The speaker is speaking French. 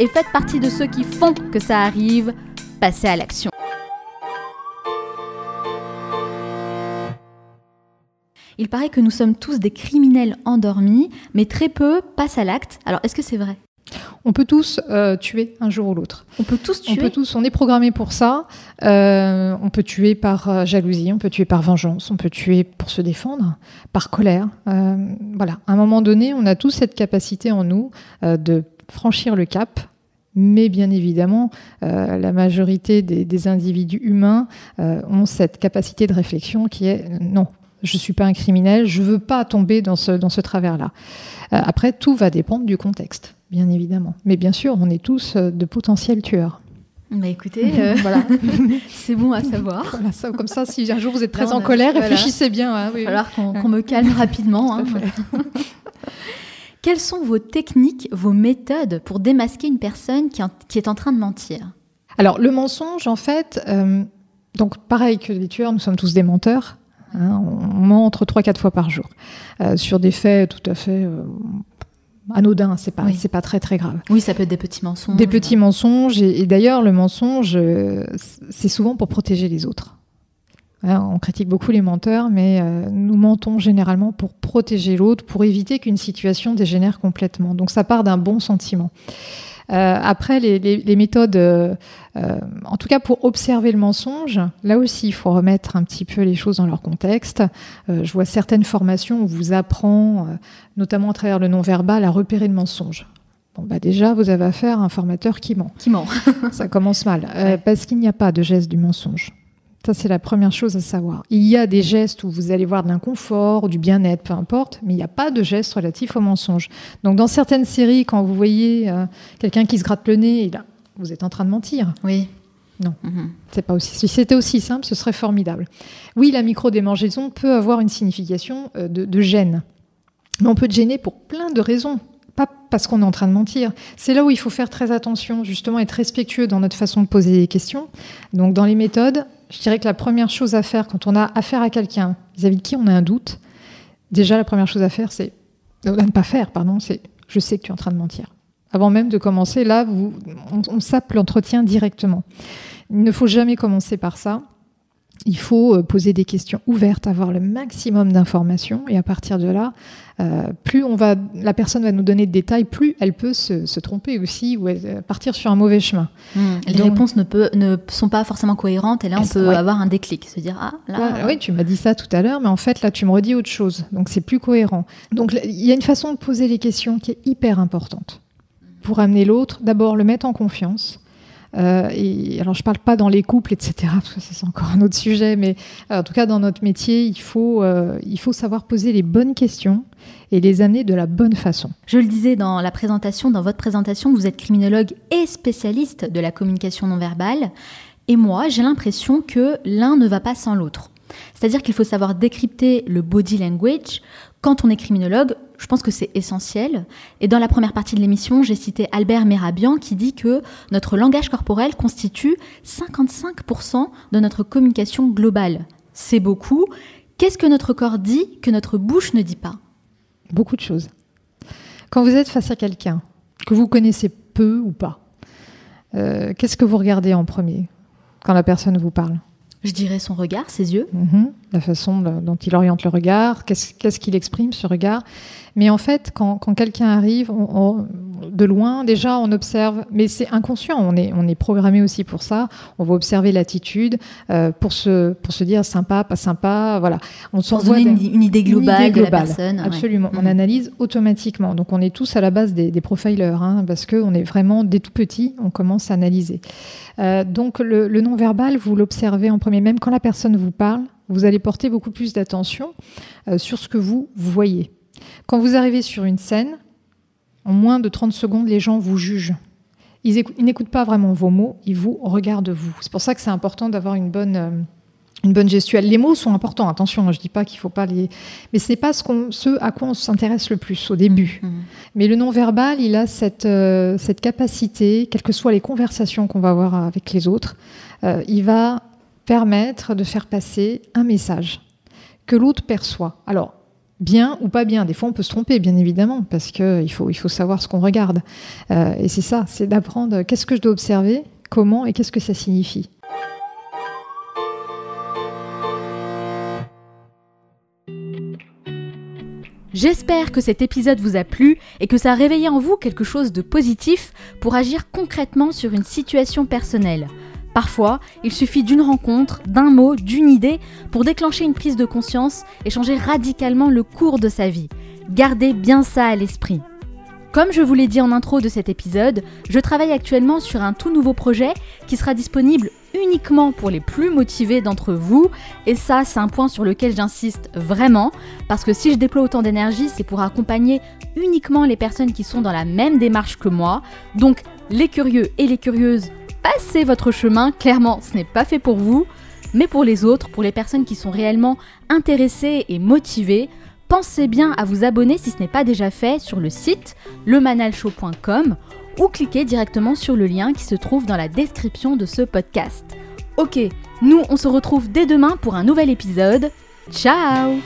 et faites partie de ceux qui font que ça arrive. Passez à l'action. Il paraît que nous sommes tous des criminels endormis, mais très peu passent à l'acte. Alors, est-ce que c'est vrai? On peut tous euh, tuer un jour ou l'autre. On peut tous tuer. On peut tous. On est programmé pour ça. Euh, on peut tuer par euh, jalousie, on peut tuer par vengeance, on peut tuer pour se défendre, par colère. voilà. À un moment donné, on a tous cette capacité en nous de franchir le cap. Mais bien évidemment, la majorité des, individus humains ont cette capacité de réflexion qui est non, je ne suis pas un criminel, je ne veux pas tomber dans ce, dans ce travers-là. après, tout va dépendre du contexte bien évidemment. Mais bien sûr, on est tous euh, de potentiels tueurs. Bah écoutez, euh, voilà. c'est bon à savoir. ça, comme ça, si un jour vous êtes très en colère, réfléchissez bien. Hein, Il va falloir qu'on me calme rapidement. Hein. Quelles sont vos techniques, vos méthodes pour démasquer une personne qui, qui est en train de mentir? Alors, le mensonge, en fait, euh, donc pareil que les tueurs, nous sommes tous des menteurs. Hein, on ment entre 3-4 fois par jour sur des faits tout à fait anodin, c'est pas, c'est pas très très grave. Oui, ça peut être des petits mensonges. Des petits mensonges, et, d'ailleurs, le mensonge, euh, c'est souvent pour protéger les autres. On critique beaucoup les menteurs, mais euh, nous mentons généralement pour protéger l'autre, pour éviter qu'une situation dégénère complètement. Donc ça part d'un bon sentiment. Euh, après, les, méthodes, euh, euh, en tout cas pour observer le mensonge, là aussi, il faut remettre un petit peu les choses dans leur contexte. je vois certaines formations où vous apprend, notamment à travers le non-verbal, à repérer le mensonge. Bon, bah déjà, vous avez affaire à un formateur qui ment. Qui ment. Ça commence mal. parce qu'il n'y a pas de geste du mensonge. Ça, c'est la première chose à savoir. Il y a des gestes où vous allez voir de l'inconfort, du bien-être, peu importe, mais il n'y a pas de gestes relatifs au mensonge. Donc, dans certaines séries, quand vous voyez euh, quelqu'un qui se gratte le nez, là, vous êtes en train de mentir. Oui. Non, mhm. c'est pas aussi. Si c'était aussi simple, ce serait formidable. Oui, la micro-démangeaison peut avoir une signification euh, de, de gêne. Mais on peut gêner pour plein de raisons pas parce qu'on est en train de mentir. C'est là où il faut faire très attention, justement, être respectueux dans notre façon de poser les questions. Donc, dans les méthodes, je dirais que la première chose à faire quand on a affaire à quelqu'un vis-à-vis de qui on a un doute, déjà la première chose à faire, c'est ne pas faire, pardon, c'est je sais que tu es en train de mentir. Avant même de commencer, là, on, on sape l'entretien directement. Il ne faut jamais commencer par ça il faut euh, poser des questions ouvertes, avoir le maximum d'informations, et à partir de là, euh, plus on va, la personne va nous donner de détails, plus elle peut se, tromper aussi ou euh, partir sur un mauvais chemin. Hmm. Les réponses ne, ne, sont pas forcément cohérentes, et là on peut avoir un déclic, se dire ah là. oui, tu m'as dit ça tout à l'heure, mais en fait là tu me redis autre chose, donc c'est plus cohérent. Donc il y a une façon de poser les questions qui est hyper importante pour amener l'autre. D'abord le mettre en confiance. Euh, et, alors, je ne parle pas dans les couples, etc., parce que c'est encore un autre sujet, mais euh, en tout cas, dans notre métier, il faut, euh, il faut savoir poser les bonnes questions et les amener de la bonne façon. Je le disais dans la présentation, dans votre présentation, vous êtes criminologue et spécialiste de la communication non verbale. Et moi, j'ai l'impression que l'un ne va pas sans l'autre. C'est-à-dire qu'il faut savoir décrypter le body language. Quand on est criminologue, je pense que c'est essentiel. Et dans la première partie de l'émission, j'ai cité Albert Merabian qui dit que notre langage corporel constitue 55% de notre communication globale. C'est beaucoup. Qu'est-ce que notre corps dit que notre bouche ne dit pas? Beaucoup de choses. Quand vous êtes face à quelqu'un que vous connaissez peu ou pas, euh, qu'est-ce que vous regardez en premier quand la personne vous parle? Je dirais son regard, ses yeux. Mhm. la façon dont il oriente le regard, qu'est-ce qu'il exprime ce regard? Mais en fait, quand, quelqu'un arrive, de loin, déjà, on observe, mais c'est inconscient, on est, on est programmé aussi pour ça. On va observer l'attitude euh, pour, se, pour se dire sympa, pas sympa, voilà. On pour donner une, idée globale de la personne. Absolument, on mhm. analyse automatiquement. Donc on est tous à la base des, des profilers, hein, parce qu'on est vraiment, dès tout petit, on commence à analyser. Euh, donc le, non-verbal, vous l'observez en premier, même quand la personne vous parle, vous allez porter beaucoup plus d'attention euh, sur ce que vous voyez. Quand vous arrivez sur une scène, en moins de 30 secondes, les gens vous jugent. Ils n'écoutent pas vraiment vos mots, ils vous regardent vous. C'est pour ça que c'est important d'avoir une bonne... Euh, une bonne gestuelle. Les mots sont importants, attention, je ne dis pas qu'il ne faut pas les... Mais ce n'est pas ce, ce, à quoi on s'intéresse le plus au début. Mmh. Mais le non-verbal, il a cette, euh, cette capacité, quelles que soient les conversations qu'on va avoir avec les autres, euh, il va permettre de faire passer un message que l'autre perçoit. Alors, bien ou pas bien. Des fois, on peut se tromper, bien évidemment, parce qu'il faut, savoir ce qu'on regarde. Euh, et c'est ça, c'est d'apprendre qu'est-ce que je dois observer, comment et qu'est-ce que ça signifie. J'espère que cet épisode vous a plu et que ça a réveillé en vous quelque chose de positif pour agir concrètement sur une situation personnelle. Parfois, il suffit d'une rencontre, d'un mot, d'une idée pour déclencher une prise de conscience et changer radicalement le cours de sa vie. Gardez bien ça à l'esprit. Comme je vous l'ai dit en intro de cet épisode, je travaille actuellement sur un tout nouveau projet qui sera disponible uniquement pour les plus motivés d'entre vous. Et ça, c'est un point sur lequel j'insiste vraiment, parce que si je déploie autant d'énergie, c'est pour accompagner uniquement les personnes qui sont dans la même démarche que moi. Donc, les curieux et les curieuses, passez votre chemin, clairement, ce n'est pas fait pour vous. Mais pour les autres, pour les personnes qui sont réellement intéressées et motivées, pensez bien à vous abonner si ce n'est pas déjà fait sur le site lemanalshow.com ou cliquez directement sur le lien qui se trouve dans la description de ce podcast. Ok, nous on se retrouve dès demain pour un nouvel épisode. Ciao